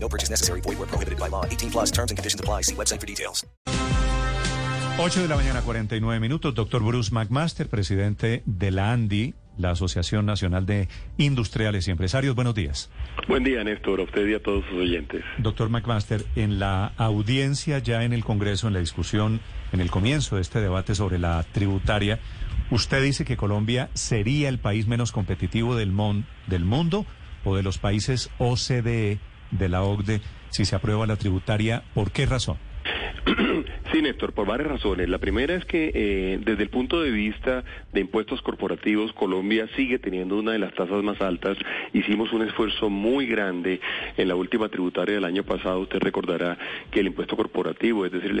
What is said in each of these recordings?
No purchase necessary. Void where prohibited by law. 18 plus terms and conditions apply. See website for details. 8 de la mañana, 49 minutos. Doctor Bruce McMaster, presidente de la ANDI, la Asociación Nacional de Industriales y Empresarios. Buenos días. Buen día, Néstor, a usted y a todos sus oyentes. Doctor McMaster, en la audiencia ya en el Congreso, en la discusión, en el comienzo de este debate sobre la tributaria, usted dice que Colombia sería el país menos competitivo del, mon del mundo o de los países OCDE de la OCDE si se aprueba la tributaria. ¿Por qué razón? Sí, Néstor, por varias razones. La primera es que eh, desde el punto de vista de impuestos corporativos, Colombia sigue teniendo una de las tasas más altas. Hicimos un esfuerzo muy grande en la última tributaria del año pasado. Usted recordará que el impuesto corporativo, es decir, el,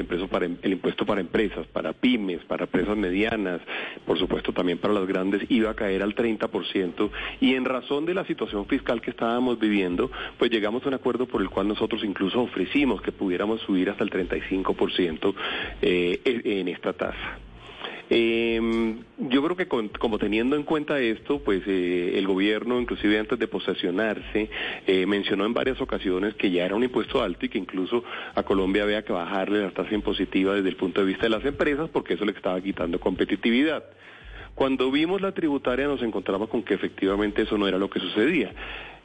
el impuesto para empresas, para pymes, para empresas medianas, por supuesto también para las grandes, iba a caer al 30%. Y en razón de la situación fiscal que estábamos viviendo, pues llegamos a un acuerdo por el cual nosotros incluso ofrecimos que pudiéramos subir hasta el 35% eh, en esta tasa. Eh, yo creo que como teniendo en cuenta esto, pues eh, el gobierno, inclusive antes de posesionarse, mencionó en varias ocasiones que ya era un impuesto alto y que incluso a Colombia había que bajarle la tasa impositiva desde el punto de vista de las empresas porque eso le estaba quitando competitividad. Cuando vimos la tributaria nos encontramos con que efectivamente eso no era lo que sucedía.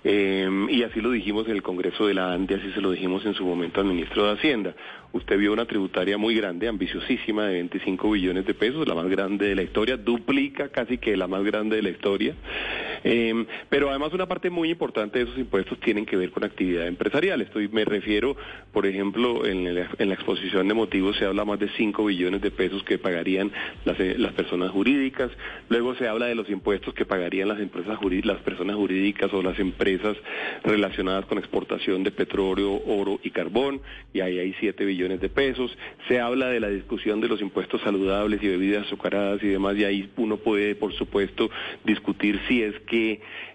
Eh, y así lo dijimos en el Congreso de la ANDI, así se lo dijimos en su momento al ministro de Hacienda. Usted vio una tributaria muy grande, ambiciosísima, de 25 billones de pesos, la más grande de la historia, duplica casi que la más grande de la historia. Eh, pero además una parte muy importante de esos impuestos tienen que ver con actividad empresarial. Estoy, me refiero, por ejemplo, en, la, en la exposición de motivos se habla más de 5 billones de pesos que pagarían las, las personas jurídicas. Luego se habla de los impuestos que pagarían las empresas las personas jurídicas o las empresas relacionadas con exportación de petróleo, oro y carbón, y ahí hay 7 billones de pesos. Se habla de la discusión de los impuestos saludables y bebidas azucaradas y demás, y ahí uno puede, por supuesto, discutir si es que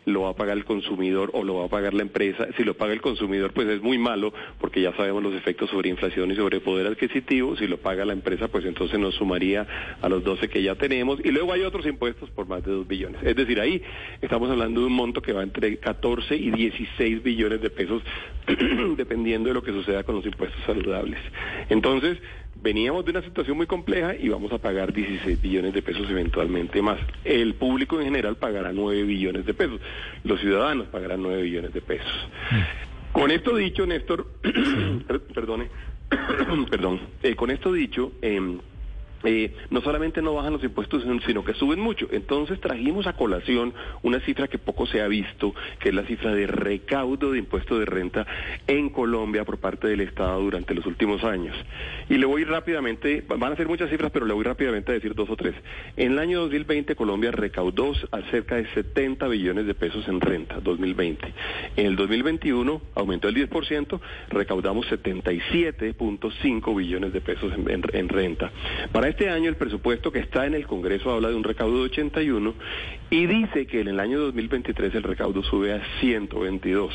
lo va a pagar el consumidor o lo va a pagar la empresa. Si lo paga el consumidor, pues es muy malo, porque ya sabemos los efectos sobre inflación y sobre poder adquisitivo. Si lo paga la empresa, pues entonces nos sumaría a los 12 que ya tenemos. Y luego hay otros impuestos por más de 2 billones. Es decir, ahí estamos hablando de un monto que va entre 14 y 16 billones de pesos, dependiendo de lo que suceda con los impuestos saludables. Entonces, veníamos de una situación muy compleja y vamos a pagar 16 billones de pesos eventualmente más. El público en general pagará 9 billones de pesos. Los ciudadanos pagarán 9 billones de pesos. Con esto dicho, Néstor, perdone, perdón, eh, con esto dicho, eh, eh, no solamente no bajan los impuestos, sino que suben mucho. Entonces trajimos a colación una cifra que poco se ha visto, que es la cifra de recaudo de impuestos de renta en Colombia por parte del Estado durante los últimos años. Y le voy rápidamente, van a ser muchas cifras, pero le voy rápidamente a decir dos o tres. En el año 2020 Colombia recaudó cerca de 70 billones de pesos en renta, 2020. En el 2021 aumentó el 10%, recaudamos 77.5 billones de pesos en, en, en renta. Para este año el presupuesto que está en el Congreso habla de un recaudo de 81 y dice que en el año 2023 el recaudo sube a 122.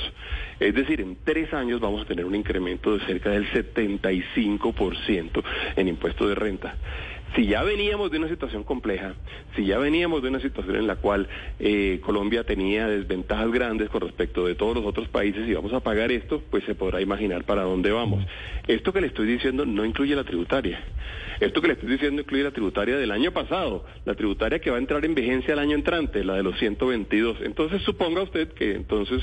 Es decir, en tres años vamos a tener un incremento de cerca del 75% en impuesto de renta si ya veníamos de una situación compleja, si ya veníamos de una situación en la cual eh, Colombia tenía desventajas grandes con respecto de todos los otros países y vamos a pagar esto, pues se podrá imaginar para dónde vamos. Esto que le estoy diciendo no incluye la tributaria. Esto que le estoy diciendo incluye la tributaria del año pasado, la tributaria que va a entrar en vigencia el año entrante, la de los 122. Entonces suponga usted que entonces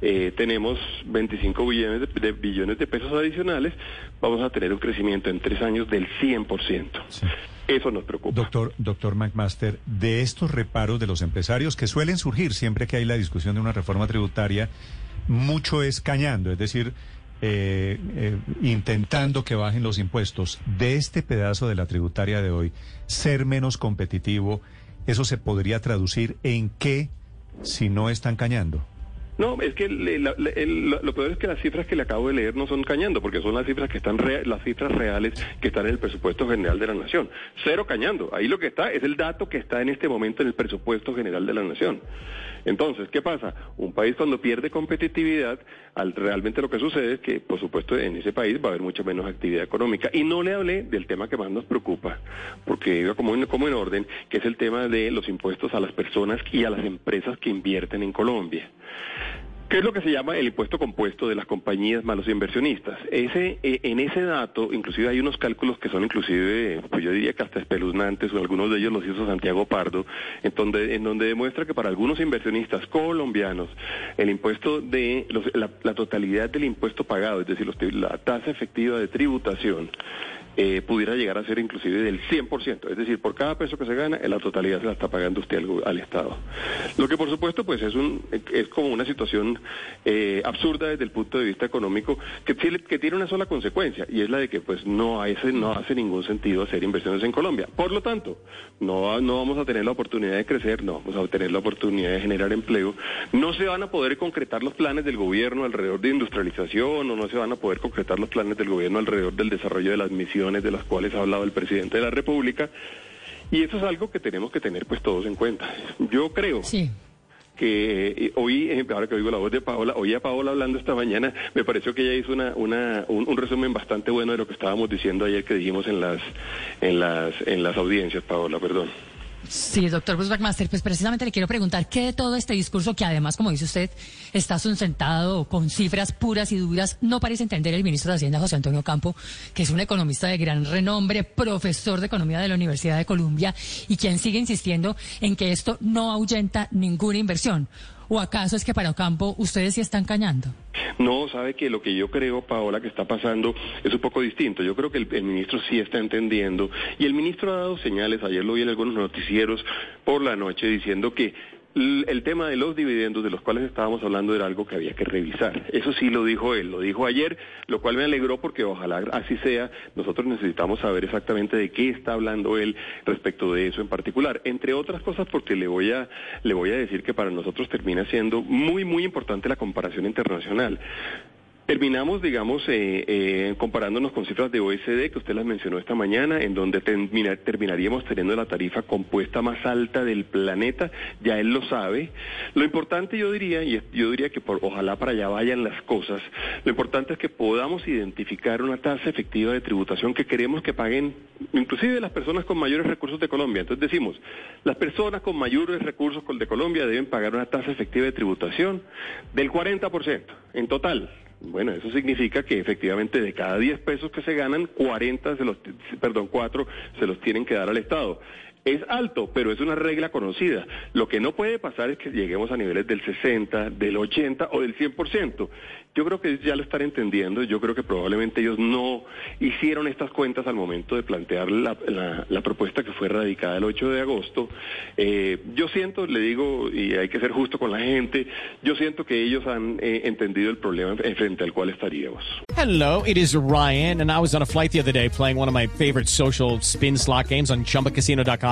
eh, tenemos 25 billones de, billones de pesos adicionales, vamos a tener un crecimiento en tres años del 100%. Sí. Eso nos preocupa. Doctor, doctor McMaster, de estos reparos de los empresarios que suelen surgir siempre que hay la discusión de una reforma tributaria, mucho es cañando, es decir, eh, eh, intentando que bajen los impuestos. De este pedazo de la tributaria de hoy, ser menos competitivo, ¿eso se podría traducir en qué si no están cañando? No, es que le- la- el- lo, peor es que las cifras que le acabo de leer no son cañando, porque son las cifras que están rea- las cifras reales que están en el presupuesto general de la nación. Cero cañando. Ahí lo que está es el dato que está en este momento en el presupuesto general de la nación. Entonces, ¿qué pasa? Un país cuando pierde competitividad, al, realmente lo que sucede es que, por supuesto, en ese país va a haber mucha menos actividad económica. Y no le hablé del tema que más nos preocupa, porque iba como en, como en orden, que es el tema de los impuestos a las personas y a las empresas que invierten en Colombia. ¿Qué es lo que se llama el impuesto compuesto de las compañías más los inversionistas? Ese, eh, en ese dato, inclusive hay unos cálculos que son inclusive, pues yo diría que hasta espeluznantes, o algunos de ellos los hizo Santiago Pardo, en donde, en donde demuestra que para algunos inversionistas colombianos, el impuesto de, los- la, la totalidad del impuesto pagado, es decir, los- la tasa efectiva de tributación, eh, pudiera llegar a ser inclusive del 100%, es decir, por cada peso que se gana, en la totalidad se la está pagando usted al, al Estado. Lo que por supuesto pues es un es como una situación eh, absurda desde el punto de vista económico que tiene, que tiene una sola consecuencia y es la de que pues no hace, no hace ningún sentido hacer inversiones en Colombia. Por lo tanto, no, no vamos a tener la oportunidad de crecer, no vamos a tener la oportunidad de generar empleo, no se van a poder concretar los planes del gobierno alrededor de industrialización o no se van a poder concretar los planes del gobierno alrededor del desarrollo de las misiones de las cuales ha hablado el presidente de la República. Y eso es algo que tenemos que tener pues todos en cuenta. Yo creo Sí. que eh, hoy, eh, ahora que oigo la voz de Paola, oí a Paola hablando esta mañana, me pareció que ella hizo una, una, un, un resumen bastante bueno de lo que estábamos diciendo ayer que dijimos en las, en las, en las audiencias, Paola, perdón. Sí, doctor Bruce pues precisamente le quiero preguntar qué de todo este discurso que además, como dice usted, está sustentado con cifras puras y duras, no parece entender el ministro de Hacienda, José Antonio Campo, que es un economista de gran renombre, profesor de economía de la Universidad de Columbia y quien sigue insistiendo en que esto no ahuyenta ninguna inversión. ¿O acaso es que para Campo ustedes sí están cañando? No, sabe que lo que yo creo, Paola, que está pasando es un poco distinto. Yo creo que el, el ministro sí está entendiendo y el ministro ha dado señales, ayer lo vi en algunos noticieros por la noche diciendo que el tema de los dividendos de los cuales estábamos hablando era algo que había que revisar. Eso sí lo dijo él, lo dijo ayer, lo cual me alegró porque ojalá así sea. Nosotros necesitamos saber exactamente de qué está hablando él respecto de eso en particular. Entre otras cosas porque le voy a, le voy a decir que para nosotros termina siendo muy, muy importante la comparación internacional. Terminamos, digamos, eh, eh, comparándonos con cifras de OECD que usted las mencionó esta mañana, en donde termina- terminaríamos teniendo la tarifa compuesta más alta del planeta. Ya él lo sabe. Lo importante, yo diría, y yo diría que por, ojalá para allá vayan las cosas. Lo importante es que podamos identificar una tasa efectiva de tributación que queremos que paguen, inclusive las personas con mayores recursos de Colombia. Entonces decimos, las personas con mayores recursos de Colombia deben pagar una tasa efectiva de tributación del 40% en total. Bueno, eso significa que efectivamente de cada 10 pesos que se ganan, 40 se los, perdón, 4 se los tienen que dar al Estado. Es alto, pero es una regla conocida. Lo que no puede pasar es que lleguemos a niveles del 60, del 80 o del 100%. Yo creo que ya lo están entendiendo. Yo creo que probablemente ellos no hicieron estas cuentas al momento de plantear la, la- la propuesta que fue radicada el 8 de agosto. Eh, yo siento, le digo, y hay que ser justo con la gente, yo siento que ellos han eh, entendido el problema en- frente al cual estaríamos. Hello, it is Ryan, and I was on a flight the other day playing one of my favorite social spin slot games on chumbacasino.com.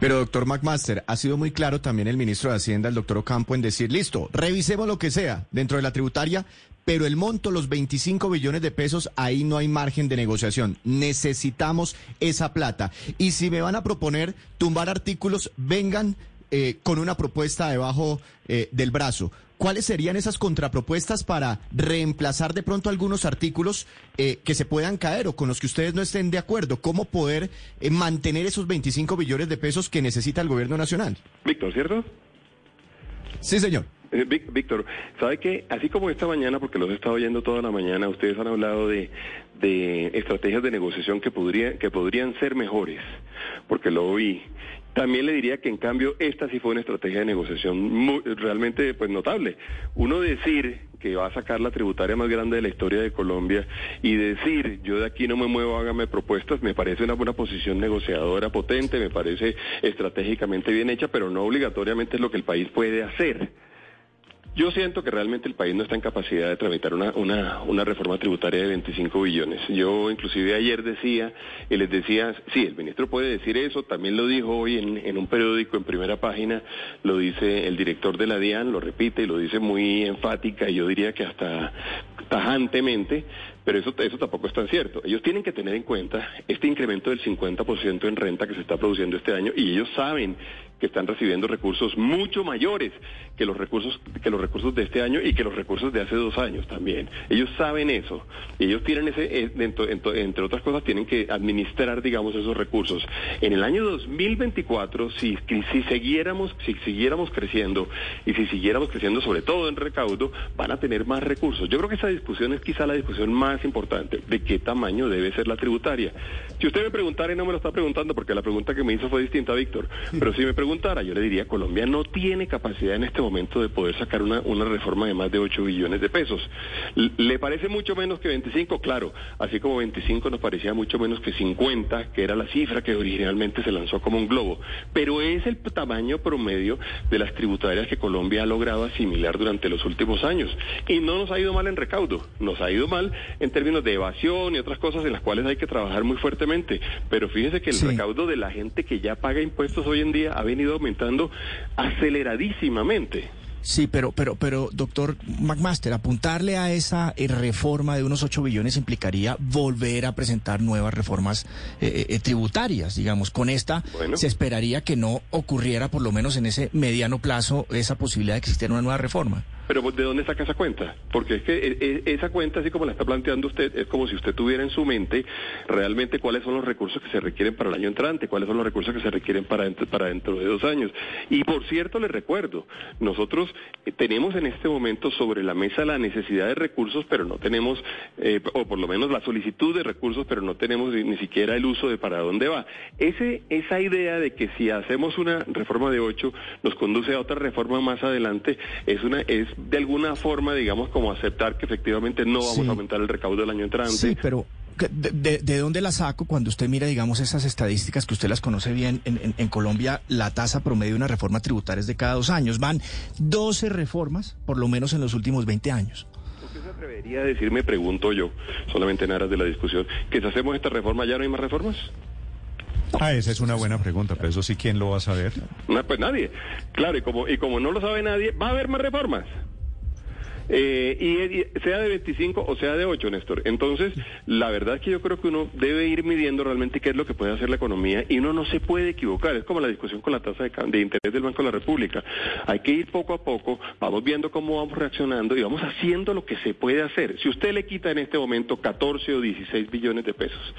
Pero, doctor McMaster, ha sido muy claro también el ministro de Hacienda, el doctor Ocampo, en decir, listo, revisemos lo que sea dentro de la tributaria, pero el monto, los 25 billones de pesos, ahí no hay margen de negociación. Necesitamos esa plata. Y si me van a proponer tumbar artículos, vengan eh, con una propuesta debajo eh, del brazo. ¿Cuáles serían esas contrapropuestas para reemplazar de pronto algunos artículos eh, que se puedan caer o con los que ustedes no estén de acuerdo? ¿Cómo poder eh, mantener esos 25 billones de pesos que necesita el gobierno nacional? Víctor, ¿cierto? Sí, señor. Eh, Víctor, ¿sabe que Así como esta mañana, porque los he estado oyendo toda la mañana, ustedes han hablado de, de estrategias de negociación que, podría, que podrían ser mejores, porque lo oí. También le diría que en cambio esta sí fue una estrategia de negociación muy, realmente pues notable. Uno decir que va a sacar la tributaria más grande de la historia de Colombia y decir yo de aquí no me muevo, hágame propuestas, me parece una buena posición negociadora potente, me parece estratégicamente bien hecha, pero no obligatoriamente es lo que el país puede hacer. Yo siento que realmente el país no está en capacidad de tramitar una, una, una, reforma tributaria de 25 billones. Yo inclusive ayer decía, y les decía, sí, el ministro puede decir eso, también lo dijo hoy en, en un periódico en primera página, lo dice el director de la DIAN, lo repite y lo dice muy enfática y yo diría que hasta tajantemente, pero eso, eso tampoco es tan cierto. Ellos tienen que tener en cuenta este incremento del 50% en renta que se está produciendo este año y ellos saben que están recibiendo recursos mucho mayores que los recursos que los recursos de este año y que los recursos de hace dos años también. Ellos saben eso. Ellos tienen ese, eh, entre, otras cosas, tienen que administrar, digamos, esos recursos. En el año 2024, si, si siguiéramos, si siguiéramos creciendo y si siguiéramos creciendo, sobre todo en recaudo, van a tener más recursos. Yo creo que esa discusión es quizá la discusión más importante de qué tamaño debe ser la tributaria. Si usted me preguntara y no me lo está preguntando porque la pregunta que me hizo fue distinta, Víctor, pero si me preguntara, yo le diría, Colombia no tiene capacidad en este momento de poder sacar una, una reforma de más de 8 billones de pesos. ¿Le parece mucho menos que 25? Claro, así como 25 nos parecía mucho menos que 50, que era la cifra que originalmente se lanzó como un globo, pero es el tamaño promedio de las tributarias que Colombia ha logrado asimilar durante los últimos años. Y no nos ha ido mal en recaudo, nos ha ido mal en términos de evasión y otras cosas en las cuales hay que trabajar muy fuertemente. Pero fíjese que el recaudo de la gente que ya paga impuestos hoy en día ha venido aumentando aceleradísimamente. Sí, pero, pero, pero, doctor McMaster, apuntarle a esa eh, reforma de unos 8 billones implicaría volver a presentar nuevas reformas eh, eh, tributarias, digamos. Con esta se esperaría que no ocurriera, por lo menos en ese mediano plazo, esa posibilidad de que existiera una nueva reforma. Pero ¿de dónde saca esa cuenta? Porque es que eh, eh, esa cuenta, así como la está planteando usted, es como si usted tuviera en su mente realmente cuáles son los recursos que se requieren para el año entrante, cuáles son los recursos que se requieren para, para dentro de dos años. Y por cierto, le recuerdo, nosotros eh, tenemos en este momento sobre la mesa la necesidad de recursos, pero no tenemos, o por lo menos la solicitud de recursos, pero no tenemos ni, siquiera el uso de para dónde va. Ese, esa idea de que si hacemos una reforma de ocho nos conduce a otra reforma más adelante es una es de alguna forma, digamos, como aceptar que efectivamente no vamos a aumentar el recaudo del año entrante. Sí, pero de, de, dónde la saco cuando usted mira, digamos, esas estadísticas que usted las conoce bien? En, en, Colombia la tasa promedio de una reforma tributaria es de cada dos años. Van 12 reformas, por lo menos en los últimos 20 años. ¿Usted se atrevería a decirme, pregunto yo, solamente en aras de la discusión, que si hacemos esta reforma ya no hay más reformas? Ah, esa es una buena pregunta, pero eso sí, ¿quién lo va a saber? No, pues nadie. Claro, y como, y como no lo sabe nadie, va a haber más reformas. Eh, y, sea de 25 o sea de 8, Néstor. Entonces, la verdad es que yo creo que uno debe ir midiendo realmente qué es lo que puede hacer la economía y uno no se puede equivocar. Es como la discusión con la tasa de, interés del Banco de la República. Hay que ir poco a poco, vamos viendo cómo vamos reaccionando y vamos haciendo lo que se puede hacer. Si usted le quita en este momento 14 o 16 billones de pesos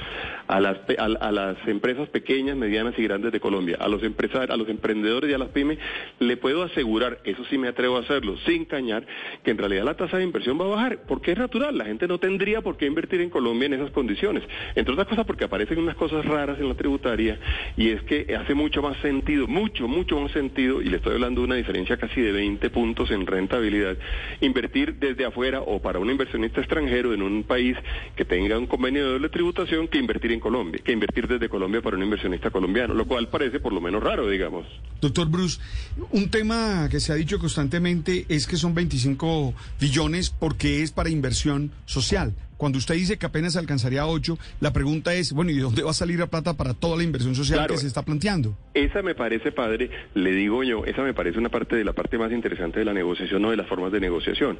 a las, a, las empresas pequeñas, medianas y grandes de Colombia, a los empresarios, a los emprendedores y a las pymes, le puedo asegurar, eso sí me atrevo a hacerlo, sin cañar, que en realidad la tasa de inversión va a bajar, porque es natural, la gente no tendría por qué invertir en Colombia en esas condiciones. Entre otras cosas porque aparecen unas cosas raras en la tributaria y es que hace mucho más sentido, mucho, mucho más sentido, y le estoy hablando de una diferencia casi de 20 puntos en rentabilidad, invertir desde afuera o para un inversionista extranjero en un país que tenga un convenio de doble tributación que invertir en Colombia, que invertir desde Colombia para un inversionista colombiano, lo cual parece por lo menos raro, digamos. Doctor Bruce, un tema que se ha dicho constantemente es que son 25 billones porque es para inversión social. Cuando usted dice que apenas alcanzaría 8, la pregunta es, bueno, ¿y de dónde va a salir la plata para toda la inversión social que se está planteando? Esa me parece, padre, le digo yo, esa me parece una parte de la parte más interesante de la negociación o de las formas de negociación.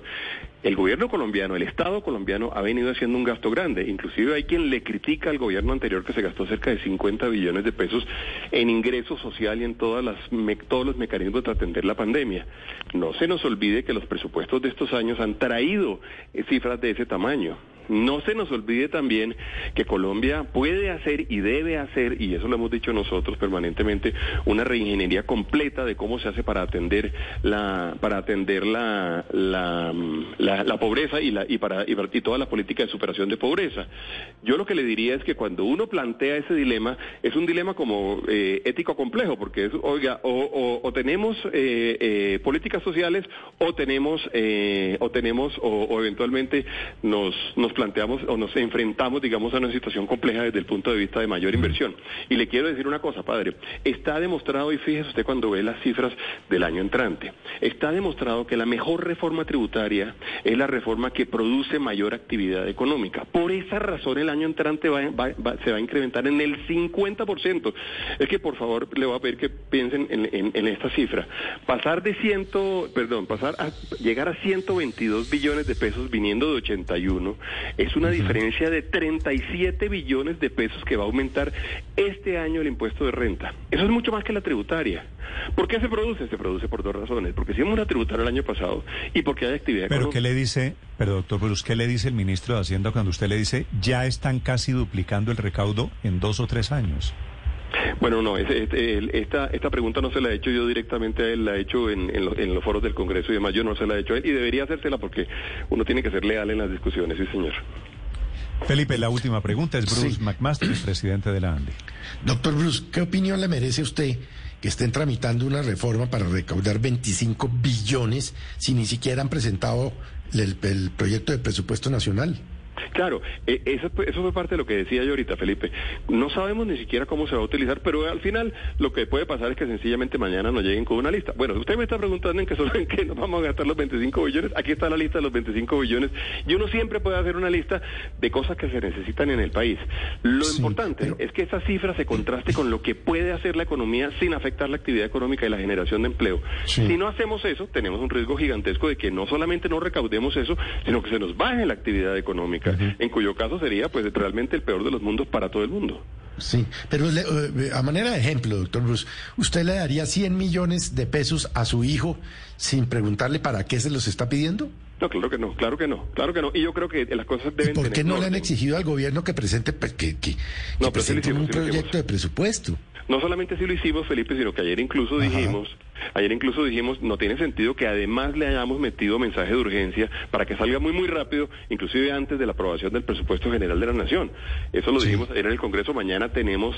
El gobierno colombiano, el Estado colombiano ha venido haciendo un gasto grande. Inclusive hay quien le critica al gobierno anterior que se gastó cerca de 50 billones de pesos en ingreso social y en todas las, todos los mecanismos de atender la pandemia. No se nos olvide que los presupuestos de estos años han traído eh, cifras de ese tamaño. No se nos olvide también que Colombia puede hacer y debe hacer, y eso lo hemos dicho nosotros permanentemente, una reingeniería completa de cómo se hace para atender la, para atender la, la, la, pobreza y, la, y, para, y, para- y toda la política de superación de pobreza. Yo lo que le diría es que cuando uno plantea ese dilema, es un dilema como eh, ético complejo, porque es, oiga, o, tenemos eh, eh, políticas sociales o tenemos, o tenemos, o, o eventualmente nos, nos planteamos o nos enfrentamos, digamos, a una situación compleja desde el punto de vista de mayor inversión. Y le quiero decir una cosa, padre, está demostrado, y fíjese usted cuando ve las cifras del año entrante, está demostrado que la mejor reforma tributaria es la reforma que produce mayor actividad económica. Por esa razón el año entrante va- va- va- se va a incrementar en el 50%. Es que por favor le voy a pedir que piensen en, en- en esta cifra. Pasar de ciento, perdón, pasar a llegar a 122 billones de pesos viniendo de 81 es una diferencia de 37 billones de pesos que va a aumentar este año el impuesto de renta. Eso es mucho más que la tributaria. ¿Por qué se produce? Se produce por dos razones. Porque hicimos una tributaria el año pasado y porque hay actividad Pero. ¿qué le dice, pero doctor Bruce, qué le dice el ministro de Hacienda cuando usted le dice ya están casi duplicando el recaudo en dos o tres años? Bueno, no, esta, esta pregunta no se la he hecho yo directamente a él, la he hecho en, en lo- en los foros del Congreso y demás, yo no se la he hecho a él y debería hacérsela porque uno tiene que ser leal en las discusiones, sí señor. Felipe, la última pregunta es Bruce Sí. McMaster, el presidente de la ANDE. Doctor Bruce, ¿qué opinión le merece a usted que estén tramitando una reforma para recaudar 25 billones si ni siquiera han presentado el, el proyecto de presupuesto nacional? Claro, eh, eso, fue- eso fue parte de lo que decía yo ahorita, Felipe. No sabemos ni siquiera cómo se va a utilizar, pero al final lo que puede pasar es que sencillamente mañana nos lleguen con una lista. Bueno, usted me está preguntando en qué en qué nos vamos a gastar los 25 billones. Aquí está la lista de los 25 billones. Y uno siempre puede hacer una lista de cosas que se necesitan en el país. Lo Sí, importante pero- es que esa cifra se contraste con lo que puede hacer la economía sin afectar la actividad económica y la generación de empleo. Sí. Si no hacemos eso, tenemos un riesgo gigantesco de que no solamente no recaudemos eso, sino que se nos baje la actividad económica, en cuyo caso sería pues realmente el peor de los mundos para todo el mundo. Sí, pero le- eh, a manera de ejemplo, doctor Bruce, ¿usted le daría 100 millones de pesos a su hijo sin preguntarle para qué se los está pidiendo? No, claro que no, claro que no, claro que no. Y yo creo que las cosas ¿Y deben por qué tener no le han exigido al gobierno que presente pues, que, que, que No, presente hicimos, un proyecto de presupuesto? No solamente si lo hicimos, Felipe, sino que ayer incluso Ajá. dijimos, ayer incluso dijimos, no tiene sentido que además le hayamos metido mensaje de urgencia para que salga muy muy rápido, inclusive antes de la aprobación del presupuesto general de la nación. Eso lo Sí. dijimos ayer en el Congreso. Mañana tenemos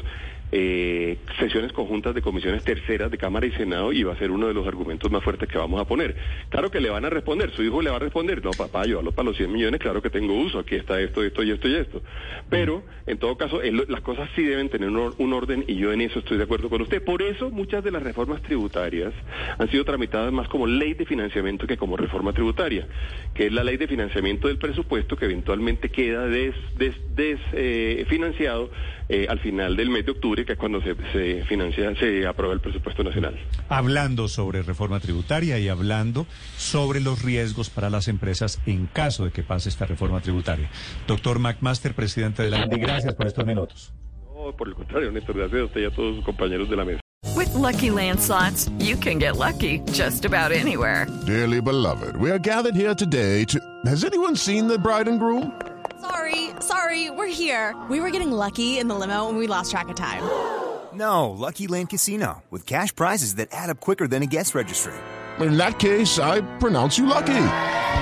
eh, sesiones conjuntas de comisiones terceras de Cámara y Senado y va a ser uno de los argumentos más fuertes que vamos a poner. Claro que le van a responder, su hijo le va a responder, no papá, yo hablo para los 100 millones, claro que tengo uso, aquí está esto, esto y esto y esto. Pero en todo caso, él- las cosas sí deben tener un, un orden y yo en eso estoy de acuerdo con usted. Por eso muchas de las reformas tributarias han sido tramitadas más como ley de financiamiento que como reforma tributaria, que es la ley de financiamiento del presupuesto que eventualmente queda desfinanciado des, eh, eh, al final del mes de octubre, que es cuando se, se financia, se aprueba el presupuesto nacional. Hablando sobre reforma tributaria y hablando sobre los riesgos para las empresas en caso de que pase esta reforma tributaria. Doctor McMaster, presidente de la ANDE, gracias por estos minutos. No, por el contrario, Néstor, gracias a usted y a todos sus compañeros de la mesa. With Lucky Land slots, you can get lucky just about anywhere. Dearly beloved, we are gathered here today to. Has anyone seen the bride and groom? Sorry, sorry, we're here. We were getting lucky in the limo and we lost track of time. No, Lucky Land Casino, with cash prizes that add up quicker than a guest registry. In that case, I pronounce you lucky.